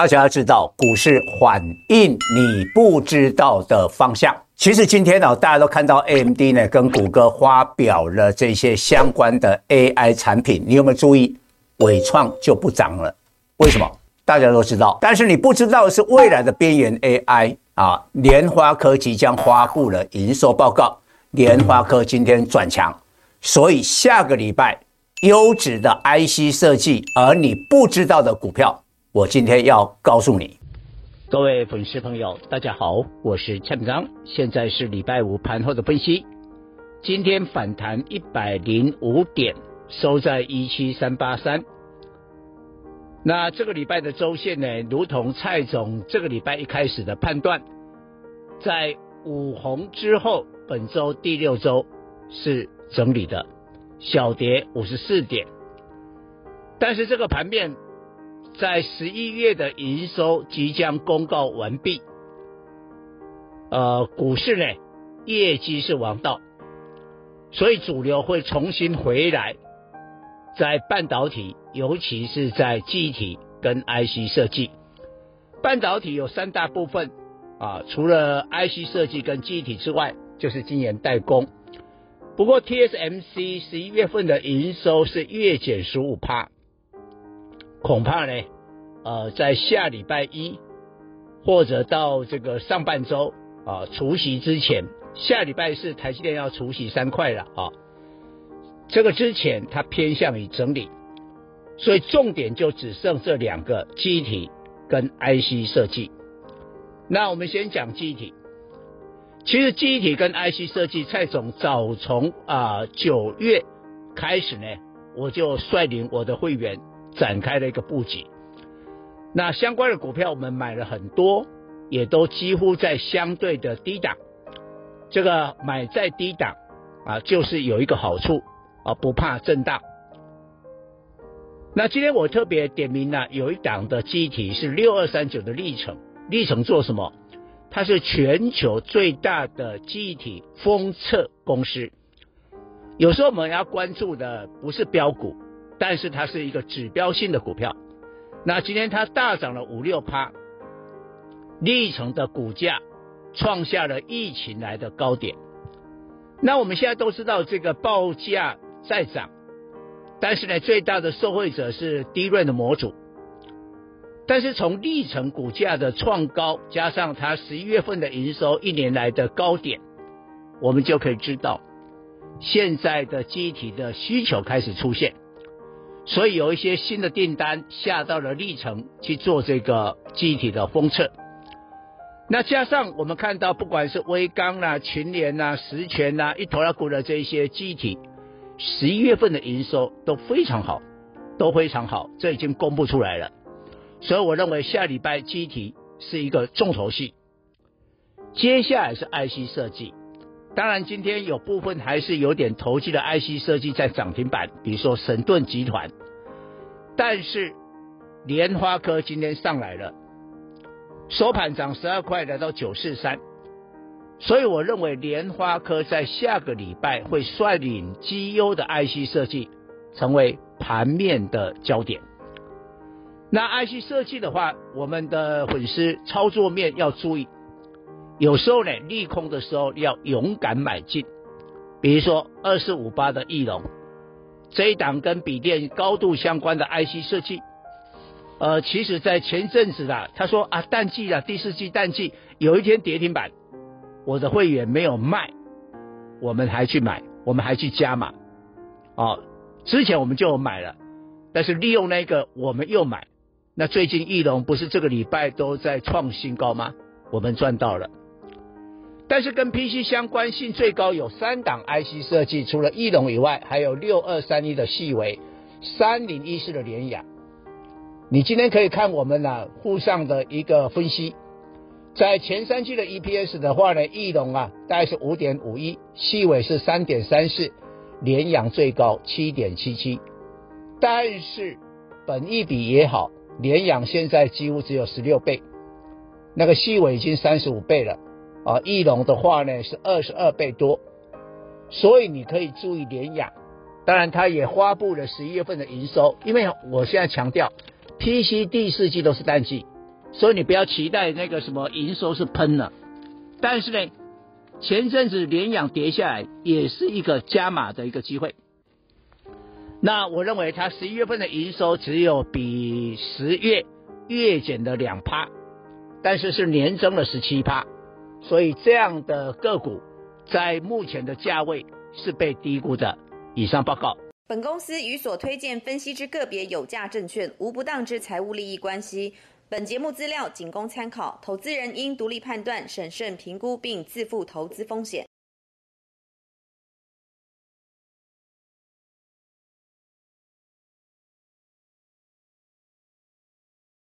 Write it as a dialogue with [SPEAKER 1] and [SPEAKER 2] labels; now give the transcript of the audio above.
[SPEAKER 1] 大家要知道，股市反映你不知道的方向。其实今天呢，大家都看到 AMD 呢跟谷歌发表了这些相关的 AI 产品，你有没有注意？纬创就不涨了，为什么？大家都知道，但是你不知道的是未来的边缘 AI 啊，联发科即将发布了营收报告，联发科今天转强，所以下个礼拜优质的 IC 设计，而你不知道的股票，我今天要告诉你。
[SPEAKER 2] 各位粉丝朋友，大家好，我是蔡明彰，现在是礼拜五盘后的分析，今天反弹一百零五点。收在一七三八三。那这个礼拜的周线呢，如同蔡总这个礼拜一开始的判断，在五红之后，本周第六周是整理的，小跌五十四点。但是这个盘面在十一月的营收即将公告完毕，呃，股市呢业绩是王道，所以主流会重新回来。在半导体，尤其是在记忆体跟 IC 设计，半导体有三大部分啊，除了 IC 设计跟记忆体之外，就是晶圆代工。不过 TSMC 十一月份的营收是月减十五趴，恐怕呢，呃，在下礼拜一或者到这个上半周啊，除夕之前，下礼拜四台积电要除夕三块了啊。这个之前它偏向于整理，所以重点就只剩这两个机体跟 IC 设计。那我们先讲机体，其实记忆体跟 IC 设计，蔡总早从啊九月开始呢，我就率领我的会员展开了一个布局。那相关的股票我们买了很多，也都几乎在相对的低档。这个买在低档啊，就是有一个好处。啊，不怕震荡。那今天我特别点名了，有一档的记忆体是六二三九的历程，历程做什么？它是全球最大的记忆体封测公司。有时候我们要关注的不是标股，但是它是一个指标性的股票。那今天它大涨了五六趴，力成的股价创下了疫情来的高点。那我们现在都知道这个报价。在涨，但是呢，最大的受惠者是低润的模组。但是从力成股价的创高，加上它十一月份的营收一年来的高点，我们就可以知道，现在的记忆体的需求开始出现，所以有一些新的订单下到了力成去做这个机体的封测。那加上我们看到，不管是威刚啦、群联啦、石泉啦、一头拉股的这些机体。十一月份的营收都非常好，都非常好，这已经公布出来了。所以我认为下礼拜机体是一个重头戏。接下来是 IC 设计，当然今天有部分还是有点投机的 IC 设计在涨停板，比如说神盾集团。但是莲花科今天上来了，收盘涨十二块，来到九四三。所以我认为莲花科在下个礼拜会率领绩优的 IC 设计成为盘面的焦点。那 IC 设计的话，我们的粉丝操作面要注意，有时候呢利空的时候要勇敢买进。比如说二四五八的翼龙，这一档跟笔电高度相关的 IC 设计，呃，其实在前阵子啊，他说啊淡季啊第四季淡季，有一天跌停板。我的会员没有卖，我们还去买，我们还去加码，哦，之前我们就买了，但是利用那个我们又买，那最近翼龙不是这个礼拜都在创新高吗？我们赚到了，但是跟 PC 相关性最高有三档 IC 设计，除了翼龙以外，还有六二三一的细微，三零一四的联亚，你今天可以看我们呢沪上的一个分析。在前三季的 EPS 的话呢，翼龙啊大概是五点五一，细微是三点三四，联阳最高七点七七，但是本益比也好，联阳现在几乎只有十六倍，那个细微已经三十五倍了啊，翼龙的话呢是二十二倍多，所以你可以注意联阳，当然它也发布了十一月份的营收，因为我现在强调，PC 第四季都是淡季。所以你不要期待那个什么营收是喷了。但是呢，前阵子联阳跌下来，也是一个加码的一个机会。那我认为它十一月份的营收只有比十月月减的两趴，但是是年增了十七趴，所以这样的个股在目前的价位是被低估的。以上报告。
[SPEAKER 3] 本公司与所推荐分析之个别有价证券无不当之财务利益关系。本节目资料仅供参考，投资人应独立判断、审慎评估并自负投资风险。